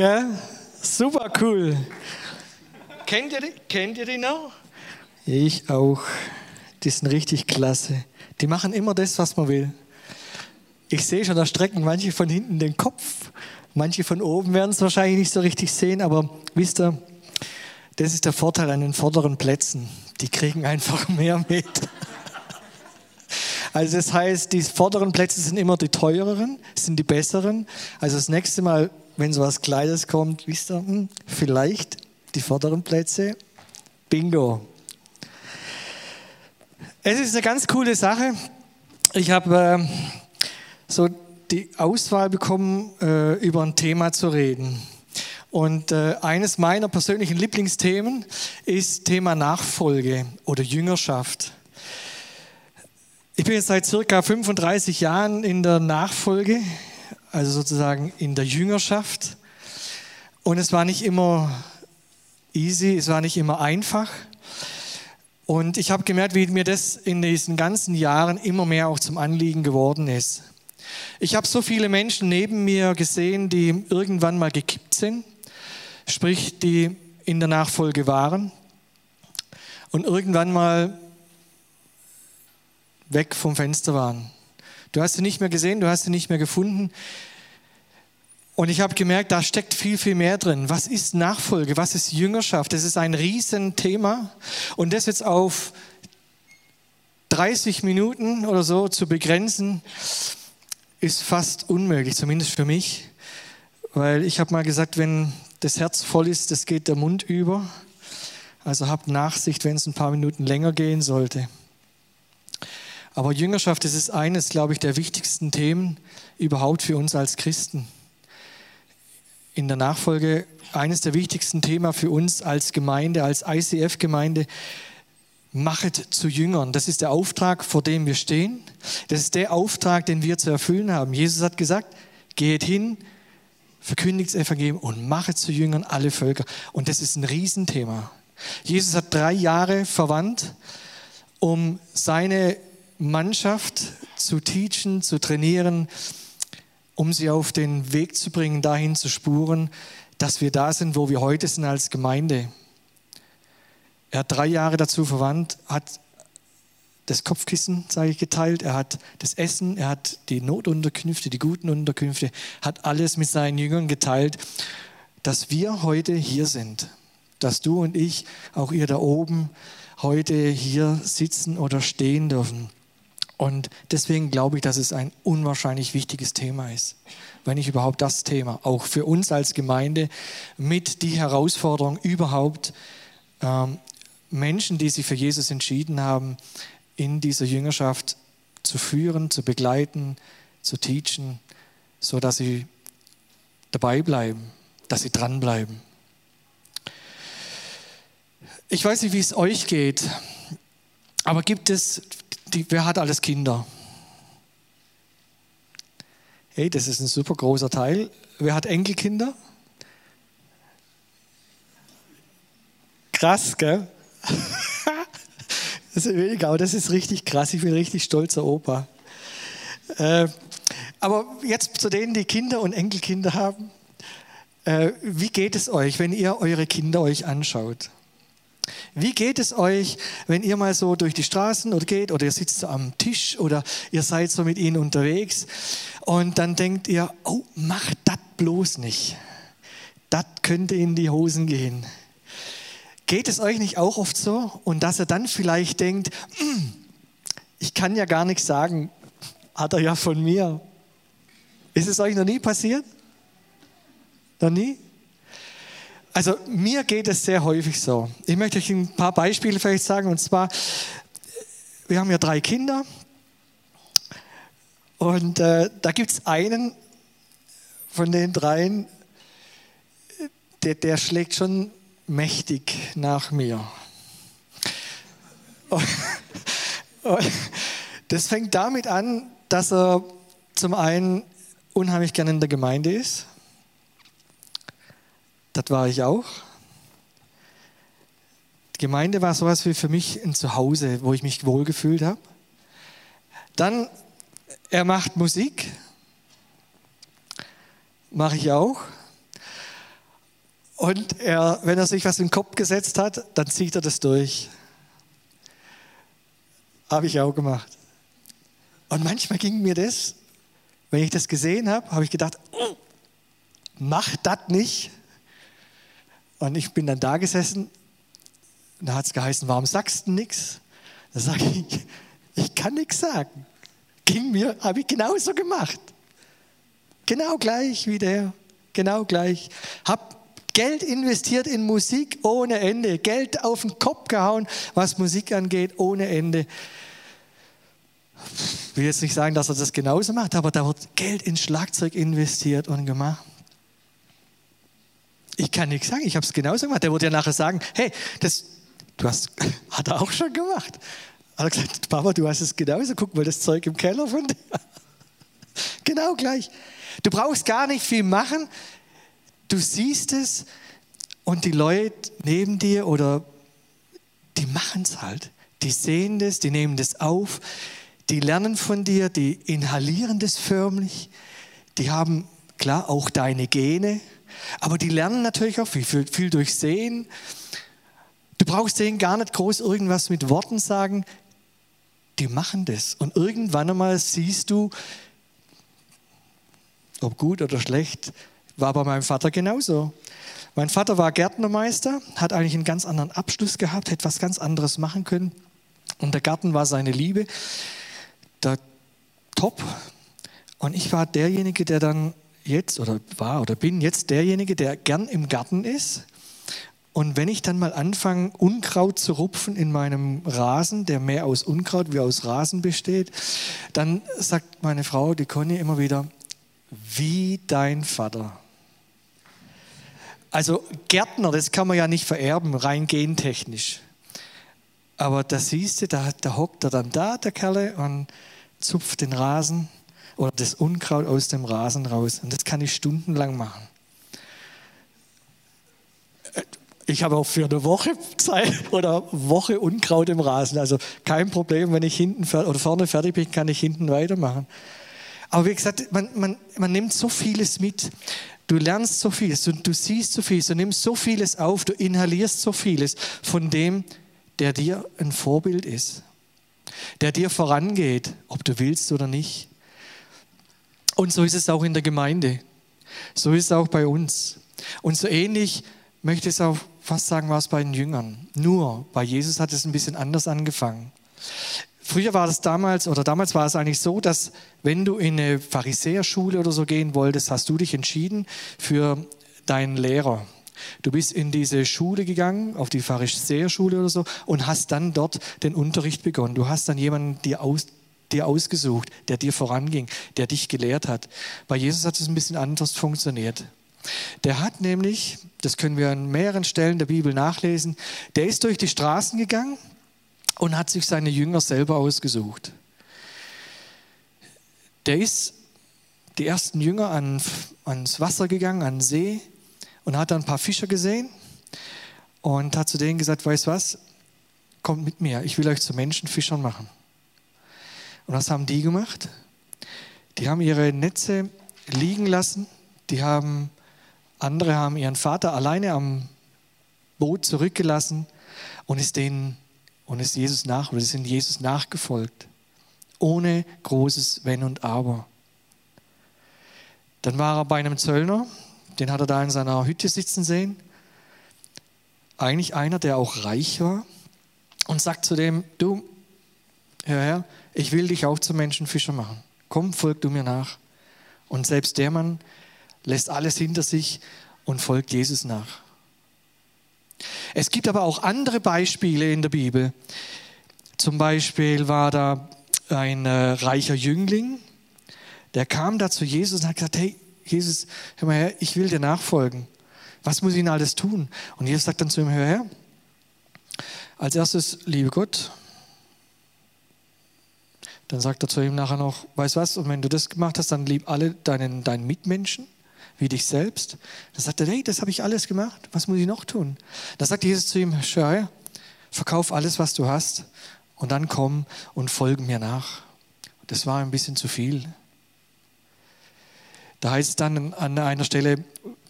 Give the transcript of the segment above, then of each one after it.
gell? Super cool. Kennt ihr die, kennt ihr die noch? Ich auch. Die sind richtig klasse. Die machen immer das, was man will. Ich sehe schon, da strecken manche von hinten den Kopf. Manche von oben werden es wahrscheinlich nicht so richtig sehen, aber wisst ihr, das ist der Vorteil an den vorderen Plätzen. Die kriegen einfach mehr mit. Also das heißt, die vorderen Plätze sind immer die teureren, sind die besseren. Also das nächste Mal, wenn so was Kleides kommt, wisst ihr, hm, vielleicht die vorderen Plätze. Bingo. Es ist eine ganz coole Sache. Ich habe äh, so die Auswahl bekommen, äh, über ein Thema zu reden. Und äh, eines meiner persönlichen Lieblingsthemen ist Thema Nachfolge oder Jüngerschaft. Ich bin jetzt seit circa 35 Jahren in der Nachfolge, also sozusagen in der Jüngerschaft. Und es war nicht immer easy, es war nicht immer einfach. Und ich habe gemerkt, wie mir das in diesen ganzen Jahren immer mehr auch zum Anliegen geworden ist. Ich habe so viele Menschen neben mir gesehen, die irgendwann mal gekippt sind, sprich, die in der Nachfolge waren und irgendwann mal weg vom Fenster waren. Du hast sie nicht mehr gesehen, du hast sie nicht mehr gefunden. Und ich habe gemerkt, da steckt viel, viel mehr drin. Was ist Nachfolge? Was ist Jüngerschaft? Das ist ein Riesenthema. Und das jetzt auf 30 Minuten oder so zu begrenzen, ist fast unmöglich, zumindest für mich. Weil ich habe mal gesagt, wenn das Herz voll ist, das geht der Mund über. Also habt Nachsicht, wenn es ein paar Minuten länger gehen sollte. Aber Jüngerschaft, das ist eines, glaube ich, der wichtigsten Themen überhaupt für uns als Christen. In der Nachfolge eines der wichtigsten Themen für uns als Gemeinde, als ICF-Gemeinde. Machet zu Jüngern. Das ist der Auftrag, vor dem wir stehen. Das ist der Auftrag, den wir zu erfüllen haben. Jesus hat gesagt, geht hin, verkündigt das Evangelium und machet zu Jüngern alle Völker. Und das ist ein Riesenthema. Jesus hat drei Jahre verwandt, um seine Mannschaft zu teachen, zu trainieren, um sie auf den Weg zu bringen, dahin zu spuren, dass wir da sind, wo wir heute sind als Gemeinde. Er hat drei Jahre dazu verwandt, hat das Kopfkissen, sage ich, geteilt, er hat das Essen, er hat die Notunterkünfte, die guten Unterkünfte, hat alles mit seinen Jüngern geteilt, dass wir heute hier sind, dass du und ich, auch ihr da oben, heute hier sitzen oder stehen dürfen. Und deswegen glaube ich, dass es ein unwahrscheinlich wichtiges Thema ist. Wenn nicht überhaupt das Thema, auch für uns als Gemeinde, mit die Herausforderung überhaupt, ähm, Menschen, die sich für Jesus entschieden haben, in dieser Jüngerschaft zu führen, zu begleiten, zu teachen, so dass sie dabei bleiben, dass sie dranbleiben. Ich weiß nicht, wie es euch geht, aber gibt es die, wer hat alles Kinder? Hey, das ist ein super großer Teil. Wer hat Enkelkinder? Krass, gell? das ist weniger, aber das ist richtig krass. Ich bin richtig stolzer Opa. Äh, aber jetzt zu denen, die Kinder und Enkelkinder haben. Äh, wie geht es euch, wenn ihr eure Kinder euch anschaut? Wie geht es euch, wenn ihr mal so durch die Straßen oder geht oder ihr sitzt so am Tisch oder ihr seid so mit ihnen unterwegs und dann denkt ihr, oh, mach das bloß nicht. Das könnte in die Hosen gehen. Geht es euch nicht auch oft so? Und dass ihr dann vielleicht denkt, hm, ich kann ja gar nichts sagen, hat er ja von mir. Ist es euch noch nie passiert? Noch nie? Also mir geht es sehr häufig so. Ich möchte euch ein paar Beispiele vielleicht sagen. Und zwar, wir haben ja drei Kinder. Und äh, da gibt es einen von den dreien, der, der schlägt schon mächtig nach mir. Und, und das fängt damit an, dass er zum einen unheimlich gerne in der Gemeinde ist das war ich auch. Die Gemeinde war sowas wie für mich ein Zuhause, wo ich mich wohlgefühlt habe. Dann, er macht Musik. Mache ich auch. Und er, wenn er sich was in den Kopf gesetzt hat, dann zieht er das durch. Habe ich auch gemacht. Und manchmal ging mir das, wenn ich das gesehen habe, habe ich gedacht, oh, mach das nicht. Und ich bin dann da gesessen, da hat es geheißen, warum sagst du nichts? Da sage ich, ich kann nichts sagen. Ging mir, habe ich genauso gemacht. Genau gleich wie der, genau gleich. Hab Geld investiert in Musik ohne Ende, Geld auf den Kopf gehauen, was Musik angeht, ohne Ende. Ich will jetzt nicht sagen, dass er das genauso macht, aber da wird Geld in Schlagzeug investiert und gemacht. Ich kann nichts sagen, ich habe es genauso gemacht. Der würde ja nachher sagen, hey, das du hast, hat er auch schon gemacht. Hat er gesagt, Papa, du hast es genauso, guck mal das Zeug im Keller von dir. genau gleich. Du brauchst gar nicht viel machen, du siehst es und die Leute neben dir oder die machen es halt. Die sehen das, die nehmen das auf, die lernen von dir, die inhalieren das förmlich, die haben klar auch deine Gene, aber die lernen natürlich auch viel, viel, durch Sehen. Du brauchst denen gar nicht groß irgendwas mit Worten sagen, die machen das. Und irgendwann einmal siehst du, ob gut oder schlecht, war bei meinem Vater genauso. Mein Vater war Gärtnermeister, hat eigentlich einen ganz anderen Abschluss gehabt, hätte was ganz anderes machen können. Und der Garten war seine Liebe. Der Top. Und ich war derjenige, der dann jetzt oder war oder bin jetzt derjenige, der gern im Garten ist. Und wenn ich dann mal anfange, Unkraut zu rupfen in meinem Rasen, der mehr aus Unkraut wie aus Rasen besteht, dann sagt meine Frau, die Conny, immer wieder, wie dein Vater. Also Gärtner, das kann man ja nicht vererben, rein gentechnisch. Aber da siehst du, da, da hockt er dann da, der Kerle, und zupft den Rasen oder das Unkraut aus dem Rasen raus. Und das kann ich stundenlang machen. Ich habe auch für eine Woche Zeit oder Woche Unkraut im Rasen. Also kein Problem, wenn ich hinten oder vorne fertig bin, kann ich hinten weitermachen. Aber wie gesagt, man, man, man nimmt so vieles mit. Du lernst so vieles und du siehst so vieles, du nimmst so vieles auf, du inhalierst so vieles von dem, der dir ein Vorbild ist, der dir vorangeht, ob du willst oder nicht. Und so ist es auch in der Gemeinde. So ist es auch bei uns. Und so ähnlich möchte ich es auch fast sagen, war es bei den Jüngern. Nur bei Jesus hat es ein bisschen anders angefangen. Früher war das damals, oder damals war es eigentlich so, dass wenn du in eine Pharisäerschule oder so gehen wolltest, hast du dich entschieden für deinen Lehrer. Du bist in diese Schule gegangen, auf die Pharisäerschule oder so, und hast dann dort den Unterricht begonnen. Du hast dann jemanden dir, aus, dir ausgesucht, der dir voranging, der dich gelehrt hat. Bei Jesus hat es ein bisschen anders funktioniert. Der hat nämlich, das können wir an mehreren Stellen der Bibel nachlesen, der ist durch die Straßen gegangen und hat sich seine Jünger selber ausgesucht. Der ist die ersten Jünger an, ans Wasser gegangen, an den See und hat dann ein paar Fischer gesehen und hat zu denen gesagt, weißt was, kommt mit mir, ich will euch zu Menschenfischern machen. Und was haben die gemacht? Die haben ihre Netze liegen lassen, die haben, andere haben ihren Vater alleine am Boot zurückgelassen und ist denen und ist Jesus nach oder sind Jesus nachgefolgt. Ohne großes Wenn und Aber. Dann war er bei einem Zöllner, den hat er da in seiner Hütte sitzen sehen. Eigentlich einer, der auch reich war. Und sagt zu dem, du, Herr Herr, ich will dich auch zum Menschenfischer machen. Komm, folg du mir nach. Und selbst der Mann lässt alles hinter sich und folgt Jesus nach. Es gibt aber auch andere Beispiele in der Bibel. Zum Beispiel war da ein äh, reicher Jüngling, der kam da zu Jesus und hat gesagt, hey Jesus, hör mal her, ich will dir nachfolgen. Was muss ich denn alles tun? Und Jesus sagt dann zu ihm, hör her, als erstes, liebe Gott. Dann sagt er zu ihm nachher noch, weißt was, und wenn du das gemacht hast, dann lieb alle deinen, deinen Mitmenschen wie dich selbst. Dann sagt er, hey, das habe ich alles gemacht, was muss ich noch tun? Dann sagt Jesus zu ihm, schau, verkauf alles, was du hast und dann komm und folge mir nach. Das war ein bisschen zu viel. Da heißt es dann an einer Stelle,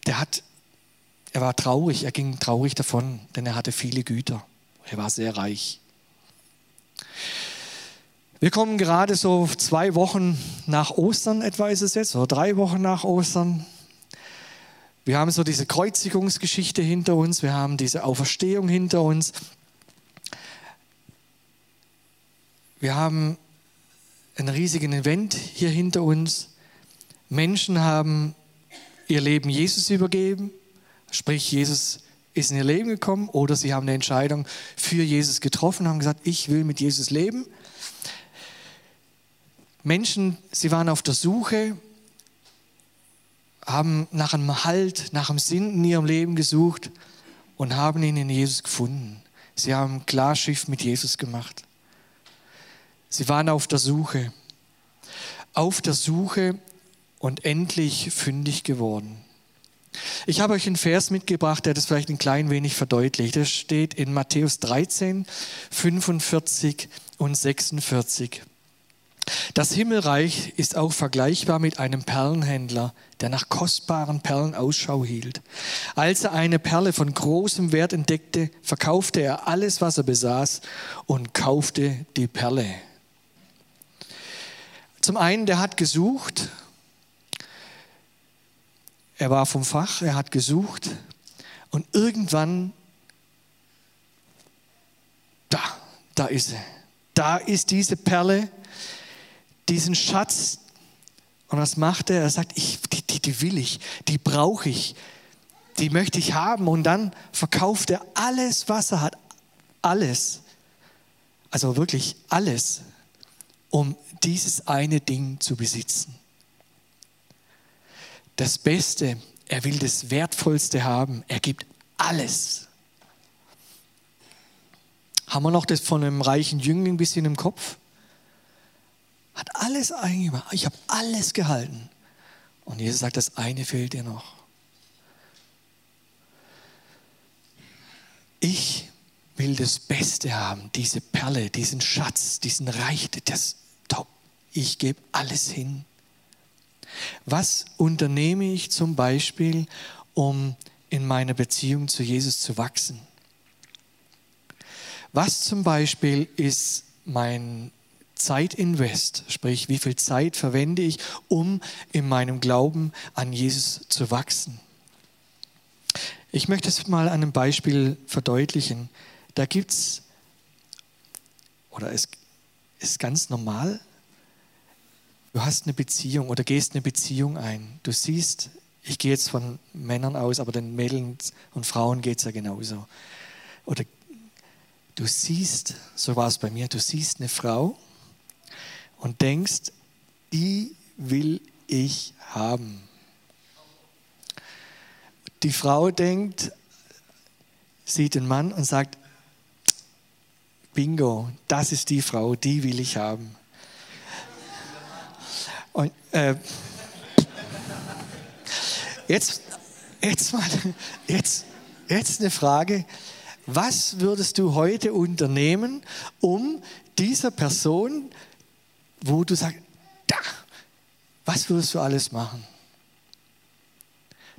der hat er war traurig, er ging traurig davon, denn er hatte viele Güter. Er war sehr reich. Wir kommen gerade so zwei Wochen nach Ostern, etwa ist es jetzt, oder drei Wochen nach Ostern. Wir haben so diese Kreuzigungsgeschichte hinter uns, wir haben diese Auferstehung hinter uns. Wir haben einen riesigen Event hier hinter uns. Menschen haben ihr Leben Jesus übergeben, sprich Jesus ist in ihr Leben gekommen oder sie haben eine Entscheidung für Jesus getroffen, haben gesagt, ich will mit Jesus leben. Menschen, sie waren auf der Suche, haben nach einem Halt, nach einem Sinn in ihrem Leben gesucht und haben ihn in Jesus gefunden. Sie haben Klarschiff mit Jesus gemacht. Sie waren auf der Suche, auf der Suche und endlich fündig geworden. Ich habe euch einen Vers mitgebracht, der das vielleicht ein klein wenig verdeutlicht. Das steht in Matthäus 13, 45 und 46. Das Himmelreich ist auch vergleichbar mit einem Perlenhändler, der nach kostbaren Perlen Ausschau hielt. Als er eine Perle von großem Wert entdeckte, verkaufte er alles, was er besaß und kaufte die Perle. Zum einen, der hat gesucht, er war vom Fach, er hat gesucht und irgendwann, da, da ist sie. Da ist diese Perle, diesen Schatz. Und was macht er? Er sagt, ich, die, die, die will ich, die brauche ich, die möchte ich haben. Und dann verkauft er alles, was er hat, alles, also wirklich alles, um dieses eine Ding zu besitzen. Das Beste, er will das Wertvollste haben, er gibt alles. Haben wir noch das von einem reichen Jüngling ein bisschen im Kopf? Hat alles eingemacht. Ich habe alles gehalten. Und Jesus sagt, das eine fehlt dir noch. Ich will das Beste haben, diese Perle, diesen Schatz, diesen Reich, das Top. Ich gebe alles hin. Was unternehme ich zum Beispiel, um in meiner Beziehung zu Jesus zu wachsen? Was zum Beispiel ist mein Zeitinvest, sprich wie viel Zeit verwende ich, um in meinem Glauben an Jesus zu wachsen. Ich möchte es mal an einem Beispiel verdeutlichen. Da gibt es, oder es ist ganz normal, du hast eine Beziehung oder gehst eine Beziehung ein. Du siehst, ich gehe jetzt von Männern aus, aber den Mädels und Frauen geht es ja genauso. Oder du siehst, so war es bei mir, du siehst eine Frau und denkst, die will ich haben. Die Frau denkt, sieht den Mann und sagt, bingo, das ist die Frau, die will ich haben. Und äh, jetzt, jetzt mal, jetzt, jetzt eine Frage. Was würdest du heute unternehmen, um dieser Person wo du sagst, da, was würdest du alles machen?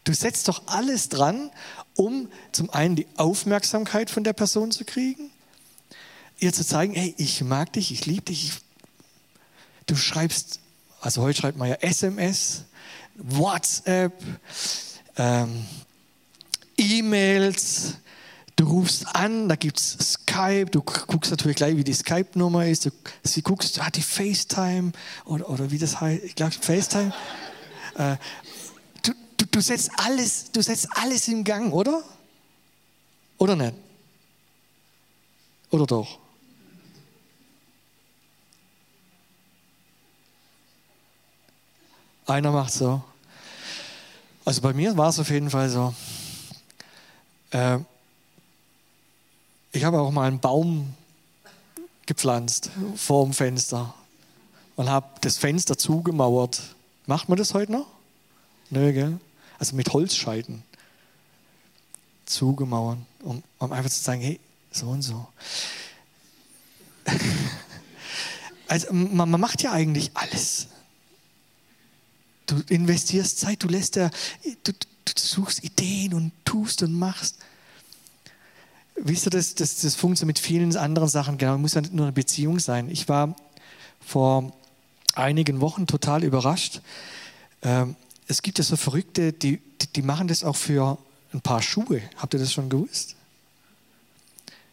Du setzt doch alles dran, um zum einen die Aufmerksamkeit von der Person zu kriegen, ihr zu zeigen, hey, ich mag dich, ich liebe dich. Du schreibst, also heute schreibt man ja SMS, WhatsApp, ähm, E-Mails, Du rufst an, da gibt es Skype, du guckst natürlich gleich, wie die Skype-Nummer ist, du sie guckst, hat die FaceTime oder, oder wie das heißt, ich glaube FaceTime. Äh, du, du, du, setzt alles, du setzt alles in Gang, oder? Oder nicht? Oder doch? Einer macht so. Also bei mir war es auf jeden Fall so. Äh, ich habe auch mal einen Baum gepflanzt vor dem Fenster und habe das Fenster zugemauert. Macht man das heute noch? Nö, gell? Also mit Holzscheiten zugemauern, um, um einfach zu sagen, hey, so und so. Also man, man macht ja eigentlich alles. Du investierst Zeit, du lässt ja, du, du suchst Ideen und tust und machst. Wisst ihr, das, das, das funktioniert mit vielen anderen Sachen. Genau, muss ja nicht nur eine Beziehung sein. Ich war vor einigen Wochen total überrascht. Ähm, es gibt ja so Verrückte, die, die machen das auch für ein paar Schuhe. Habt ihr das schon gewusst?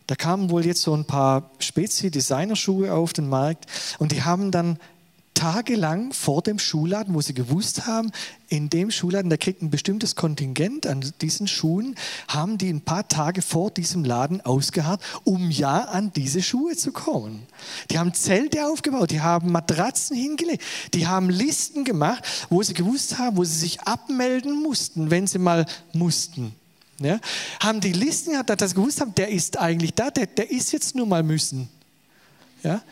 Da kamen wohl jetzt so ein paar Spezi-Designerschuhe auf den Markt und die haben dann tagelang vor dem Schuhladen, wo sie gewusst haben, in dem Schuhladen, der kriegt ein bestimmtes Kontingent an diesen Schuhen, haben die ein paar Tage vor diesem Laden ausgeharrt, um ja an diese Schuhe zu kommen. Die haben Zelte aufgebaut, die haben Matratzen hingelegt, die haben Listen gemacht, wo sie gewusst haben, wo sie sich abmelden mussten, wenn sie mal mussten. Ja, haben die Listen gehabt, dass sie gewusst haben, der ist eigentlich da, der, der ist jetzt nur mal müssen. Ja,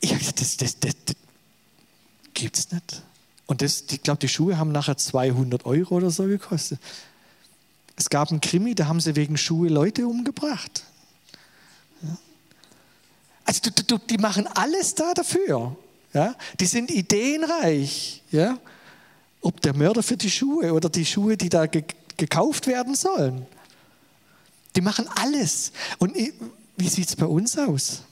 ich habe gesagt, das, das, das, das gibt es nicht. Und das, ich glaube, die Schuhe haben nachher 200 Euro oder so gekostet. Es gab einen Krimi, da haben sie wegen Schuhe Leute umgebracht. Also du, du, die machen alles da dafür. Ja. Die sind ideenreich. Ja. Ob der Mörder für die Schuhe oder die Schuhe, die da gekauft werden sollen. Die machen alles. Und wie sieht es bei uns aus?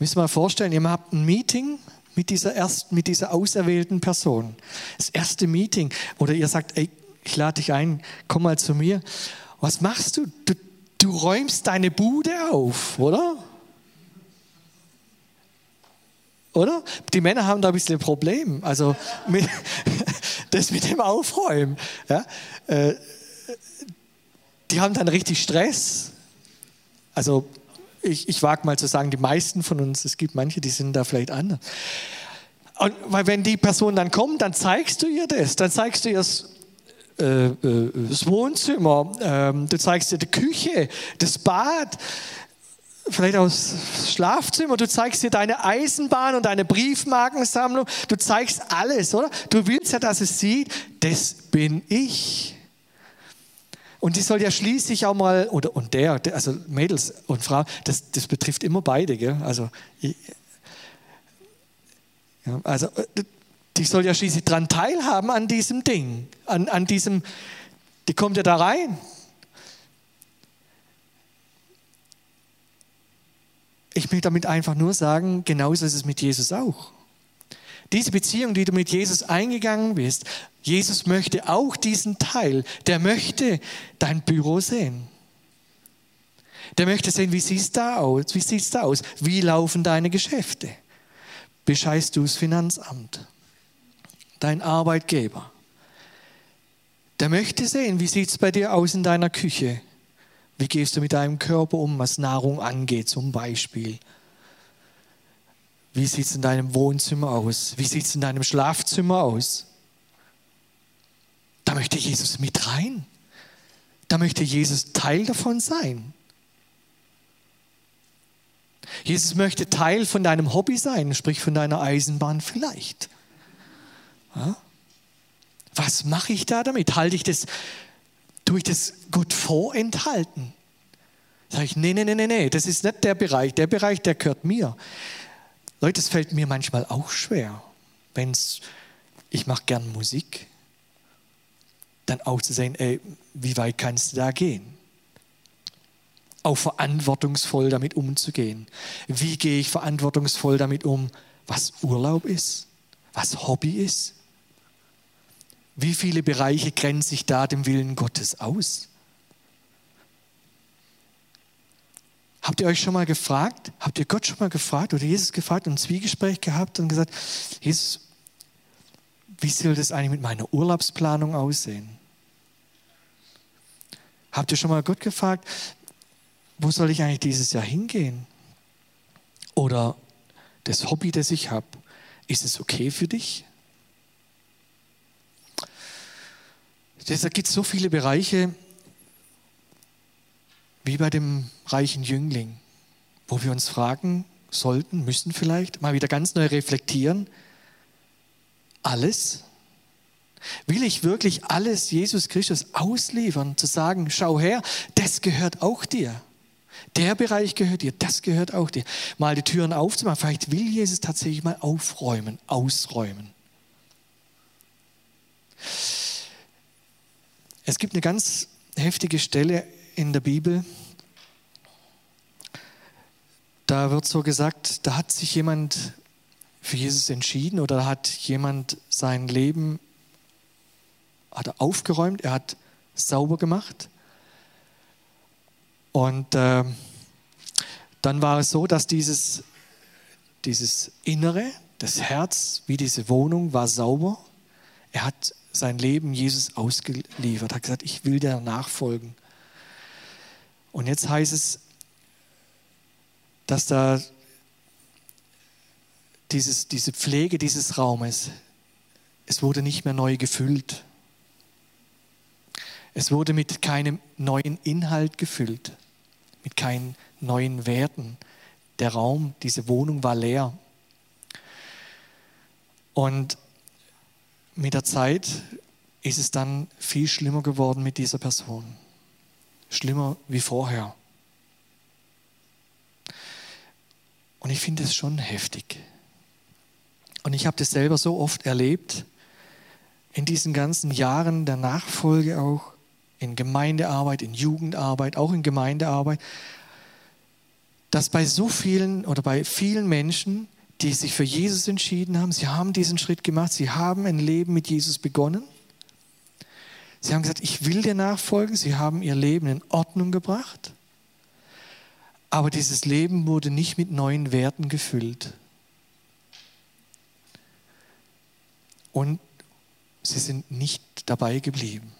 Müssen wir mal vorstellen, ihr habt ein Meeting mit dieser, ersten, mit dieser auserwählten Person. Das erste Meeting. Oder ihr sagt, ey, ich lade dich ein, komm mal zu mir. Was machst du? Du, du räumst deine Bude auf, oder? Oder? Die Männer haben da ein bisschen ein Problem. Also mit, das mit dem Aufräumen. Ja? Äh, die haben dann richtig Stress. Also ich, ich wage mal zu sagen, die meisten von uns, es gibt manche, die sind da vielleicht anders. Und weil wenn die Person dann kommt, dann zeigst du ihr das, dann zeigst du ihr das, äh, äh, das Wohnzimmer, äh, du zeigst ihr die Küche, das Bad, vielleicht auch das Schlafzimmer, du zeigst dir deine Eisenbahn und deine Briefmarkensammlung, du zeigst alles, oder? Du willst ja, dass es sieht, das bin ich. Und die soll ja schließlich auch mal, oder, und der, also Mädels und Frauen, das, das betrifft immer beide, gell? Also, ja, also die soll ja schließlich daran teilhaben an diesem Ding, an, an diesem, die kommt ja da rein. Ich möchte damit einfach nur sagen, genauso ist es mit Jesus auch. Diese Beziehung, die du mit Jesus eingegangen bist, Jesus möchte auch diesen Teil, der möchte dein Büro sehen. Der möchte sehen, wie sieht es da aus? Wie sieht es da aus? Wie laufen deine Geschäfte? Bescheißt du das Finanzamt? Dein Arbeitgeber? Der möchte sehen, wie sieht es bei dir aus in deiner Küche? Wie gehst du mit deinem Körper um, was Nahrung angeht, zum Beispiel? Wie sieht es in deinem Wohnzimmer aus? Wie sieht es in deinem Schlafzimmer aus? Da möchte Jesus mit rein. Da möchte Jesus Teil davon sein. Jesus möchte Teil von deinem Hobby sein, sprich von deiner Eisenbahn vielleicht. Ja? Was mache ich da damit? Halte ich das, tue ich das Gott vorenthalten? Sage ich, nee, nee, nee, nee, nee, das ist nicht der Bereich. Der Bereich, der gehört mir. Leute, es fällt mir manchmal auch schwer, wenn ich mache gern Musik, dann auch zu sehen, ey, wie weit kannst du da gehen? Auch verantwortungsvoll damit umzugehen. Wie gehe ich verantwortungsvoll damit um, was Urlaub ist, was Hobby ist? Wie viele Bereiche grenze ich da dem Willen Gottes aus? Habt ihr euch schon mal gefragt, habt ihr Gott schon mal gefragt oder Jesus gefragt und ein Zwiegespräch gehabt und gesagt, Jesus, wie soll das eigentlich mit meiner Urlaubsplanung aussehen? Habt ihr schon mal Gott gefragt, wo soll ich eigentlich dieses Jahr hingehen? Oder das Hobby, das ich habe, ist es okay für dich? Deshalb gibt es so viele Bereiche, wie bei dem reichen Jüngling, wo wir uns fragen sollten, müssen vielleicht mal wieder ganz neu reflektieren, alles? Will ich wirklich alles Jesus Christus ausliefern, zu sagen, schau her, das gehört auch dir. Der Bereich gehört dir, das gehört auch dir. Mal die Türen aufzumachen, vielleicht will Jesus tatsächlich mal aufräumen, ausräumen. Es gibt eine ganz heftige Stelle in der Bibel, da wird so gesagt, da hat sich jemand für Jesus entschieden oder hat jemand sein Leben hat er aufgeräumt, er hat sauber gemacht. Und äh, dann war es so, dass dieses, dieses Innere, das Herz, wie diese Wohnung, war sauber. Er hat sein Leben Jesus ausgeliefert, hat gesagt, ich will dir nachfolgen. Und jetzt heißt es, dass da dieses, diese Pflege dieses Raumes, es wurde nicht mehr neu gefüllt. Es wurde mit keinem neuen Inhalt gefüllt, mit keinen neuen Werten. Der Raum, diese Wohnung war leer. Und mit der Zeit ist es dann viel schlimmer geworden mit dieser Person. Schlimmer wie vorher. Und ich finde es schon heftig. Und ich habe das selber so oft erlebt, in diesen ganzen Jahren der Nachfolge auch, in Gemeindearbeit, in Jugendarbeit, auch in Gemeindearbeit, dass bei so vielen oder bei vielen Menschen, die sich für Jesus entschieden haben, sie haben diesen Schritt gemacht, sie haben ein Leben mit Jesus begonnen. Sie haben gesagt, ich will dir nachfolgen, sie haben ihr Leben in Ordnung gebracht. Aber dieses Leben wurde nicht mit neuen Werten gefüllt. Und sie sind nicht dabei geblieben.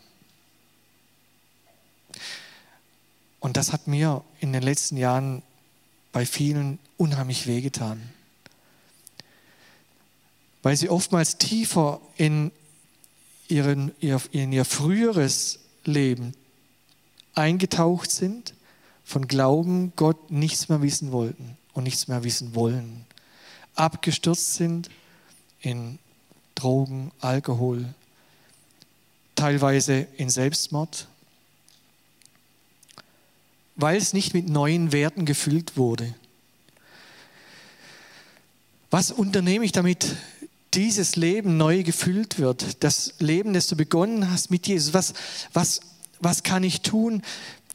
Und das hat mir in den letzten Jahren bei vielen unheimlich wehgetan. Weil sie oftmals tiefer in, ihren, in ihr früheres Leben eingetaucht sind von Glauben Gott nichts mehr wissen wollten und nichts mehr wissen wollen. Abgestürzt sind in Drogen, Alkohol, teilweise in Selbstmord, weil es nicht mit neuen Werten gefüllt wurde. Was unternehme ich, damit dieses Leben neu gefüllt wird? Das Leben, das du begonnen hast mit Jesus. Was, was, was kann ich tun?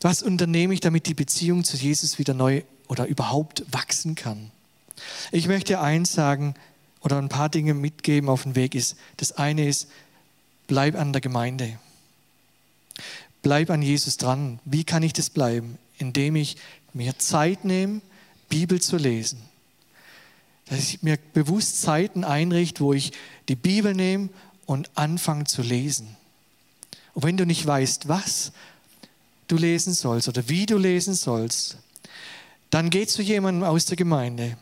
Was unternehme ich, damit die Beziehung zu Jesus wieder neu oder überhaupt wachsen kann? Ich möchte eins sagen oder ein paar Dinge mitgeben auf den Weg ist. Das eine ist, bleib an der Gemeinde. Bleib an Jesus dran. Wie kann ich das bleiben? Indem ich mir Zeit nehme, Bibel zu lesen. Dass ich mir bewusst Zeiten einrichte, wo ich die Bibel nehme und anfange zu lesen. Und wenn du nicht weißt, was, du lesen sollst oder wie du lesen sollst, dann geh zu jemandem aus der Gemeinde,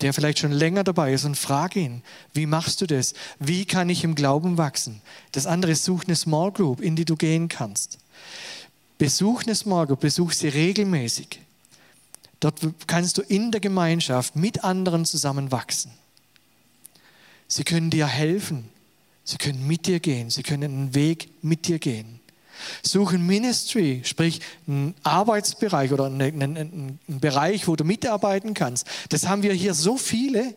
der vielleicht schon länger dabei ist und frag ihn, wie machst du das? Wie kann ich im Glauben wachsen? Das andere ist, such eine Small Group, in die du gehen kannst. Besuch eine Small Group, besuch sie regelmäßig. Dort kannst du in der Gemeinschaft mit anderen zusammen wachsen. Sie können dir helfen. Sie können mit dir gehen. Sie können einen Weg mit dir gehen. Suchen Ministry, sprich einen Arbeitsbereich oder einen, einen, einen Bereich, wo du mitarbeiten kannst. Das haben wir hier so viele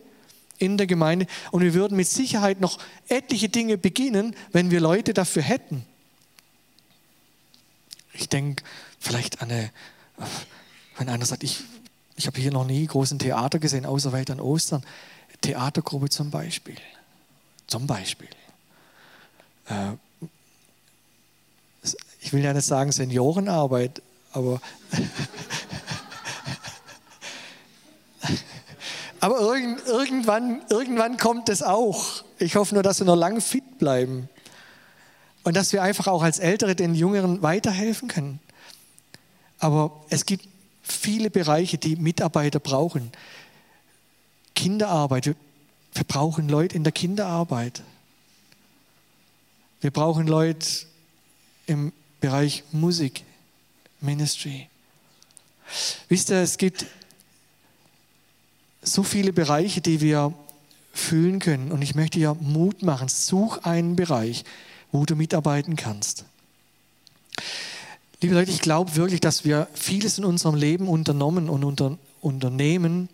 in der Gemeinde und wir würden mit Sicherheit noch etliche Dinge beginnen, wenn wir Leute dafür hätten. Ich denke vielleicht an eine, wenn einer sagt, ich, ich habe hier noch nie großen Theater gesehen, außer weit an Ostern. Theatergruppe zum Beispiel. Zum Beispiel. Äh, ich will ja nicht sagen Seniorenarbeit, aber, aber irgend, irgendwann, irgendwann kommt es auch. Ich hoffe nur, dass wir noch lange fit bleiben und dass wir einfach auch als Ältere den Jüngeren weiterhelfen können. Aber es gibt viele Bereiche, die Mitarbeiter brauchen. Kinderarbeit, wir brauchen Leute in der Kinderarbeit. Wir brauchen Leute im Bereich Musik, Ministry. Wisst ihr, es gibt so viele Bereiche, die wir fühlen können. Und ich möchte dir Mut machen. Such einen Bereich, wo du mitarbeiten kannst. Liebe Leute, ich glaube wirklich, dass wir vieles in unserem Leben unternommen und unter, unternehmen,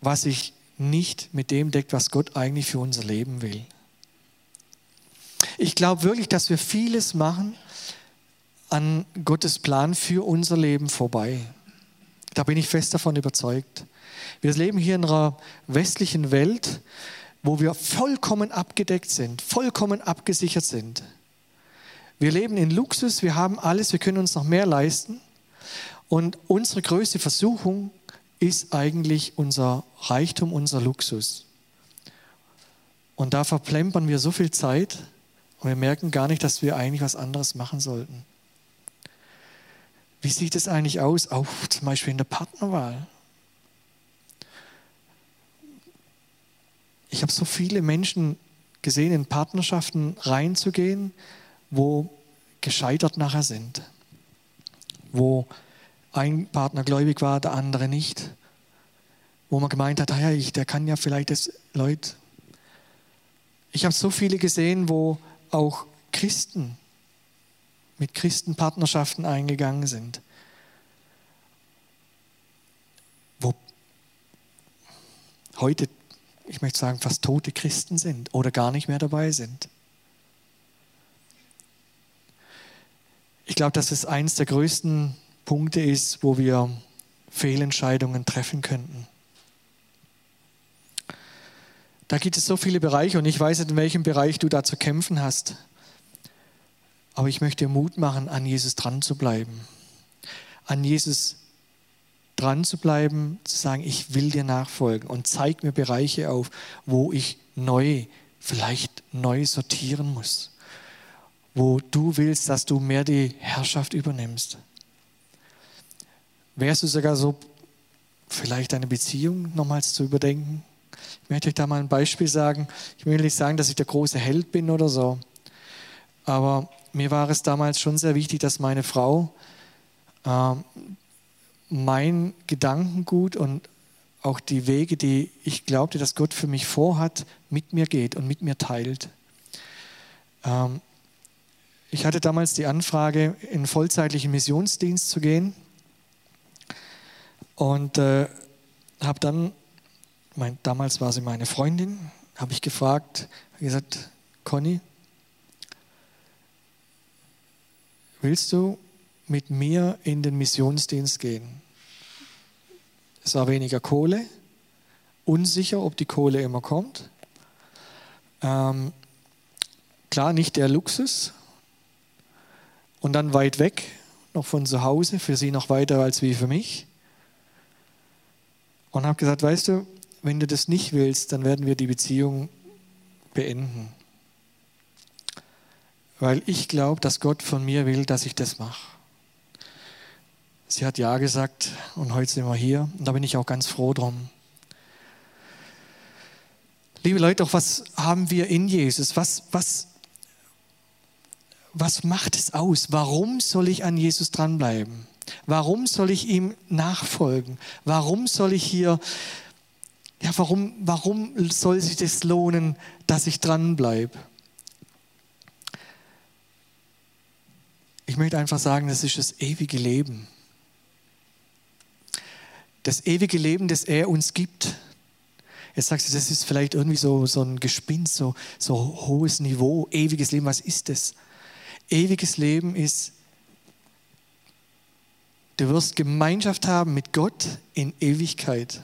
was sich nicht mit dem deckt, was Gott eigentlich für unser Leben will. Ich glaube wirklich, dass wir vieles machen an Gottes Plan für unser Leben vorbei. Da bin ich fest davon überzeugt. Wir leben hier in einer westlichen Welt, wo wir vollkommen abgedeckt sind, vollkommen abgesichert sind. Wir leben in Luxus, wir haben alles, wir können uns noch mehr leisten. Und unsere größte Versuchung ist eigentlich unser Reichtum, unser Luxus. Und da verplempern wir so viel Zeit und wir merken gar nicht, dass wir eigentlich was anderes machen sollten. Wie sieht es eigentlich aus, auch zum Beispiel in der Partnerwahl? Ich habe so viele Menschen gesehen, in Partnerschaften reinzugehen, wo gescheitert nachher sind, wo ein Partner gläubig war, der andere nicht, wo man gemeint hat, ja, ich, der kann ja vielleicht das, Leute. Ich habe so viele gesehen, wo auch Christen mit Christenpartnerschaften eingegangen sind, wo heute, ich möchte sagen, fast tote Christen sind oder gar nicht mehr dabei sind. Ich glaube, dass es eines der größten Punkte ist, wo wir Fehlentscheidungen treffen könnten. Da gibt es so viele Bereiche und ich weiß nicht, in welchem Bereich du da zu kämpfen hast. Aber ich möchte Mut machen, an Jesus dran zu bleiben. An Jesus dran zu bleiben, zu sagen, ich will dir nachfolgen und zeig mir Bereiche auf, wo ich neu, vielleicht neu sortieren muss. Wo du willst, dass du mehr die Herrschaft übernimmst. Wärst du sogar so, vielleicht deine Beziehung nochmals zu überdenken? Ich möchte euch da mal ein Beispiel sagen. Ich will nicht sagen, dass ich der große Held bin oder so. Aber mir war es damals schon sehr wichtig, dass meine Frau äh, mein Gedankengut und auch die Wege, die ich glaubte, dass Gott für mich vorhat, mit mir geht und mit mir teilt. Ähm, ich hatte damals die Anfrage, in vollzeitlichen Missionsdienst zu gehen. Und äh, habe dann, mein, damals war sie meine Freundin, habe ich gefragt, gesagt, Conny, willst du mit mir in den Missionsdienst gehen? Es war weniger Kohle, unsicher, ob die Kohle immer kommt. Ähm, klar, nicht der Luxus. Und dann weit weg, noch von zu Hause, für sie noch weiter als wie für mich und habe gesagt, weißt du, wenn du das nicht willst, dann werden wir die Beziehung beenden. Weil ich glaube, dass Gott von mir will, dass ich das mache. Sie hat Ja gesagt und heute sind wir hier und da bin ich auch ganz froh drum. Liebe Leute, auch was haben wir in Jesus? Was, was, was macht es aus? Warum soll ich an Jesus dranbleiben? Warum soll ich ihm nachfolgen? Warum soll ich hier, ja, warum, warum soll sich das lohnen, dass ich dranbleibe? Ich möchte einfach sagen, das ist das ewige Leben. Das ewige Leben, das er uns gibt. Jetzt sagst du, das ist vielleicht irgendwie so, so ein Gespinst, so, so hohes Niveau, ewiges Leben. Was ist das? Ewiges Leben ist Du wirst Gemeinschaft haben mit Gott in Ewigkeit.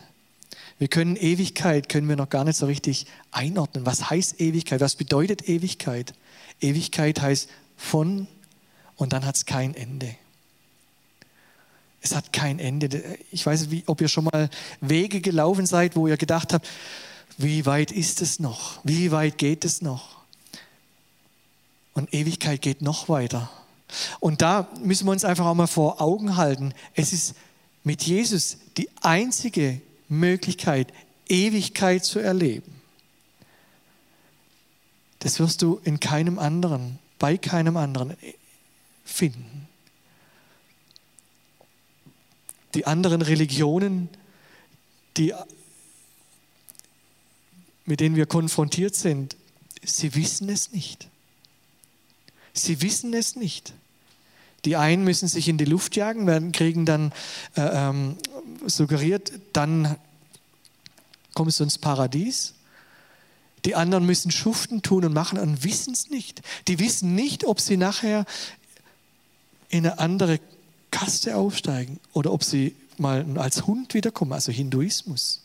Wir können Ewigkeit, können wir noch gar nicht so richtig einordnen. Was heißt Ewigkeit? Was bedeutet Ewigkeit? Ewigkeit heißt von und dann hat es kein Ende. Es hat kein Ende. Ich weiß nicht, ob ihr schon mal Wege gelaufen seid, wo ihr gedacht habt, wie weit ist es noch? Wie weit geht es noch? Und Ewigkeit geht noch weiter. Und da müssen wir uns einfach auch mal vor Augen halten. Es ist mit Jesus die einzige Möglichkeit, Ewigkeit zu erleben. Das wirst du in keinem anderen, bei keinem anderen finden. Die anderen Religionen, die, mit denen wir konfrontiert sind, sie wissen es nicht. Sie wissen es nicht. Die einen müssen sich in die Luft jagen, werden, kriegen dann äh, ähm, suggeriert, dann kommst du ins Paradies. Die anderen müssen schuften, tun und machen und wissen es nicht. Die wissen nicht, ob sie nachher in eine andere Kaste aufsteigen oder ob sie mal als Hund wiederkommen, also Hinduismus.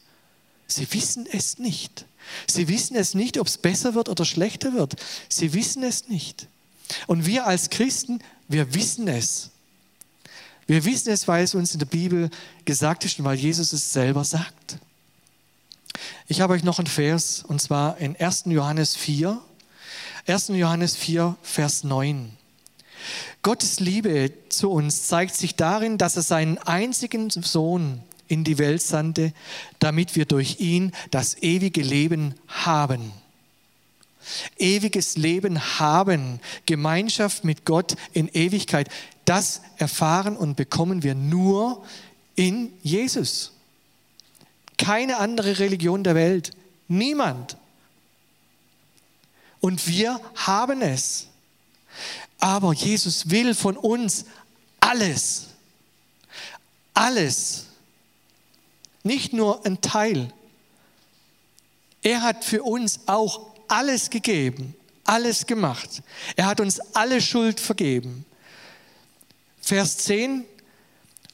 Sie wissen es nicht. Sie wissen es nicht, ob es besser wird oder schlechter wird. Sie wissen es nicht. Und wir als Christen, wir wissen es. Wir wissen es, weil es uns in der Bibel gesagt ist und weil Jesus es selber sagt. Ich habe euch noch einen Vers, und zwar in 1. Johannes 4. 1. Johannes 4, Vers 9. Gottes Liebe zu uns zeigt sich darin, dass er seinen einzigen Sohn in die Welt sandte, damit wir durch ihn das ewige Leben haben. Ewiges Leben haben, Gemeinschaft mit Gott in Ewigkeit, das erfahren und bekommen wir nur in Jesus. Keine andere Religion der Welt, niemand. Und wir haben es. Aber Jesus will von uns alles. Alles. Nicht nur ein Teil. Er hat für uns auch alles gegeben, alles gemacht. Er hat uns alle Schuld vergeben. Vers 10,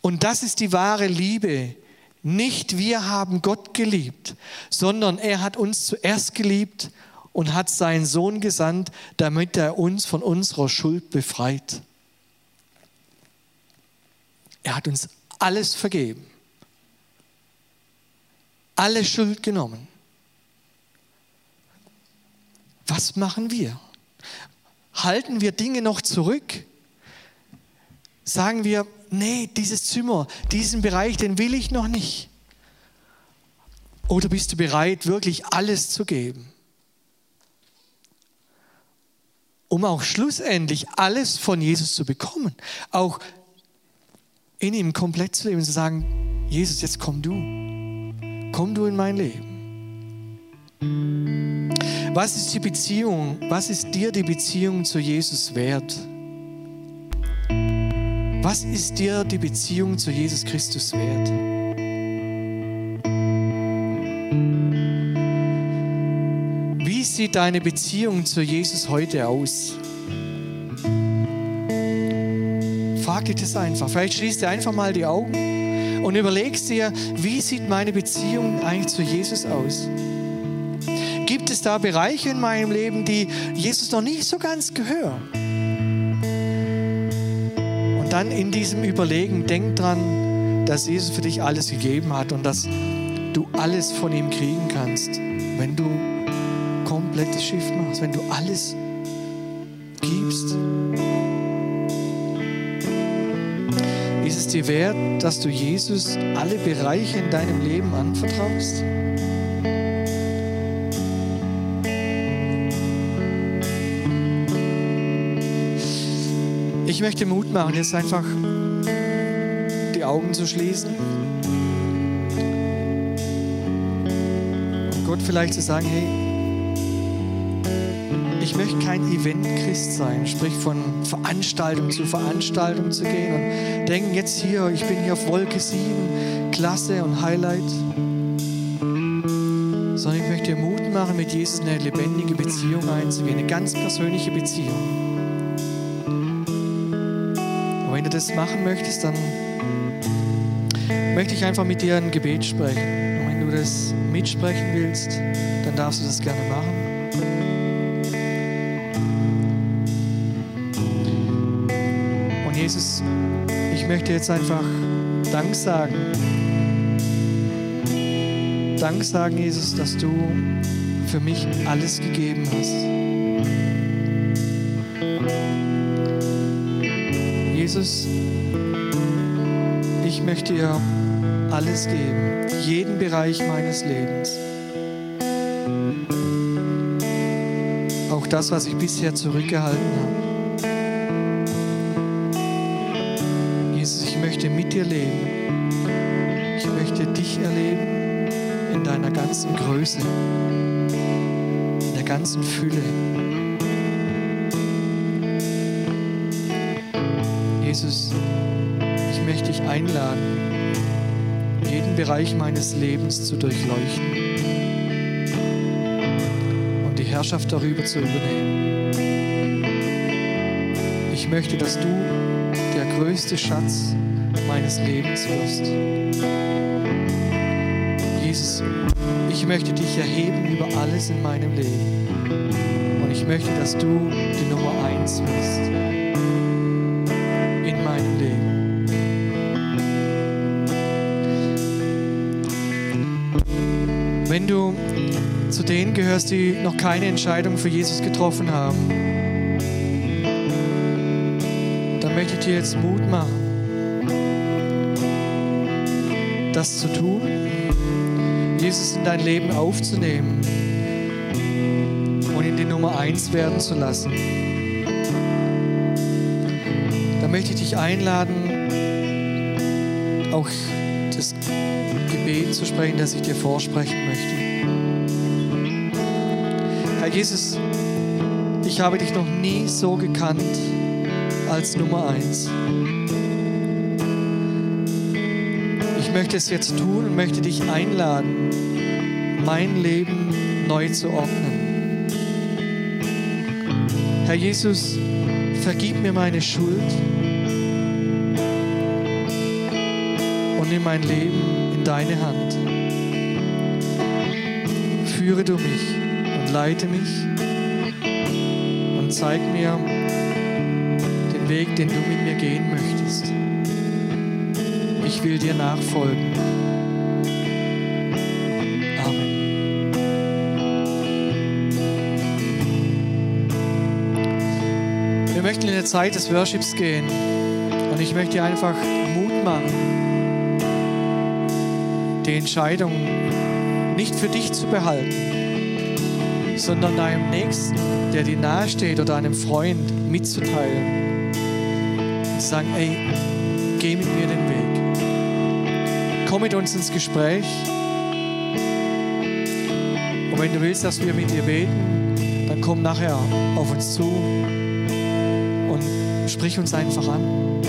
und das ist die wahre Liebe. Nicht wir haben Gott geliebt, sondern er hat uns zuerst geliebt und hat seinen Sohn gesandt, damit er uns von unserer Schuld befreit. Er hat uns alles vergeben, alle Schuld genommen. Was machen wir? Halten wir Dinge noch zurück? Sagen wir, nee, dieses Zimmer, diesen Bereich, den will ich noch nicht. Oder bist du bereit, wirklich alles zu geben? Um auch schlussendlich alles von Jesus zu bekommen. Auch in ihm komplett zu leben und zu sagen, Jesus, jetzt komm du. Komm du in mein Leben. Was ist die Beziehung? Was ist dir die Beziehung zu Jesus wert? Was ist dir die Beziehung zu Jesus Christus wert? Wie sieht deine Beziehung zu Jesus heute aus? Frag dich das einfach. Vielleicht schließt du einfach mal die Augen und überlegst dir, wie sieht meine Beziehung eigentlich zu Jesus aus? Gibt es da Bereiche in meinem Leben, die Jesus noch nicht so ganz gehören? dann in diesem Überlegen, denk dran, dass Jesus für dich alles gegeben hat und dass du alles von ihm kriegen kannst, wenn du komplettes Schiff machst, wenn du alles gibst. Ist es dir wert, dass du Jesus alle Bereiche in deinem Leben anvertraust? Ich möchte Mut machen, jetzt einfach die Augen zu schließen. Und Gott vielleicht zu sagen, hey, ich möchte kein Event-Christ sein, sprich von Veranstaltung zu Veranstaltung zu gehen und denken jetzt hier, ich bin hier auf Wolke 7, Klasse und Highlight. Sondern ich möchte Mut machen, mit Jesus eine lebendige Beziehung einzugehen, eine ganz persönliche Beziehung das machen möchtest, dann möchte ich einfach mit dir ein Gebet sprechen. Und wenn du das mitsprechen willst, dann darfst du das gerne machen. Und Jesus, ich möchte jetzt einfach Dank sagen. Dank sagen, Jesus, dass du für mich alles gegeben hast. Jesus, ich möchte dir alles geben, jeden Bereich meines Lebens. Auch das, was ich bisher zurückgehalten habe. Jesus, ich möchte mit dir leben. Ich möchte dich erleben in deiner ganzen Größe, in der ganzen Fülle. Jesus, ich möchte dich einladen, jeden Bereich meines Lebens zu durchleuchten. Herrschaft darüber zu übernehmen. Ich möchte, dass du der größte Schatz meines Lebens wirst. Jesus, ich möchte dich erheben über alles in meinem Leben. Und ich möchte, dass du die Nummer eins wirst zu denen gehörst, die noch keine Entscheidung für Jesus getroffen haben, dann möchte ich dir jetzt Mut machen, das zu tun, Jesus in dein Leben aufzunehmen und ihn die Nummer eins werden zu lassen. Da möchte ich dich einladen, auch das Gebet zu sprechen, das ich dir vorsprechen möchte. Jesus, ich habe dich noch nie so gekannt als Nummer eins. Ich möchte es jetzt tun und möchte dich einladen, mein Leben neu zu ordnen. Herr Jesus, vergib mir meine Schuld und nimm mein Leben in deine Hand. Führe du mich leite mich und zeig mir den Weg, den du mit mir gehen möchtest. Ich will dir nachfolgen. Amen. Wir möchten in der Zeit des Worships gehen und ich möchte dir einfach Mut machen, die Entscheidung nicht für dich zu behalten, sondern deinem Nächsten, der dir nahesteht oder einem Freund mitzuteilen und sagen, ey, geh mit mir den Weg. Komm mit uns ins Gespräch. Und wenn du willst, dass wir mit dir beten, dann komm nachher auf uns zu und sprich uns einfach an.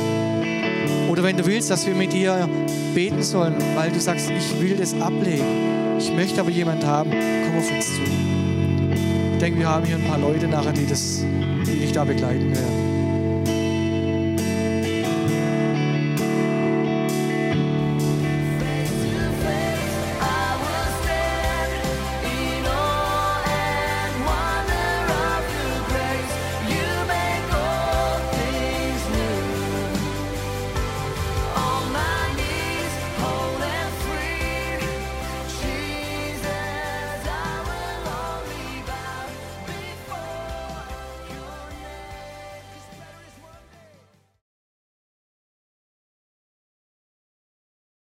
Oder wenn du willst, dass wir mit dir beten sollen, weil du sagst, ich will das ablegen. Ich möchte aber jemand haben, komm auf uns zu. Ich denke, wir haben hier ein paar Leute nachher, die, das, die dich da begleiten werden.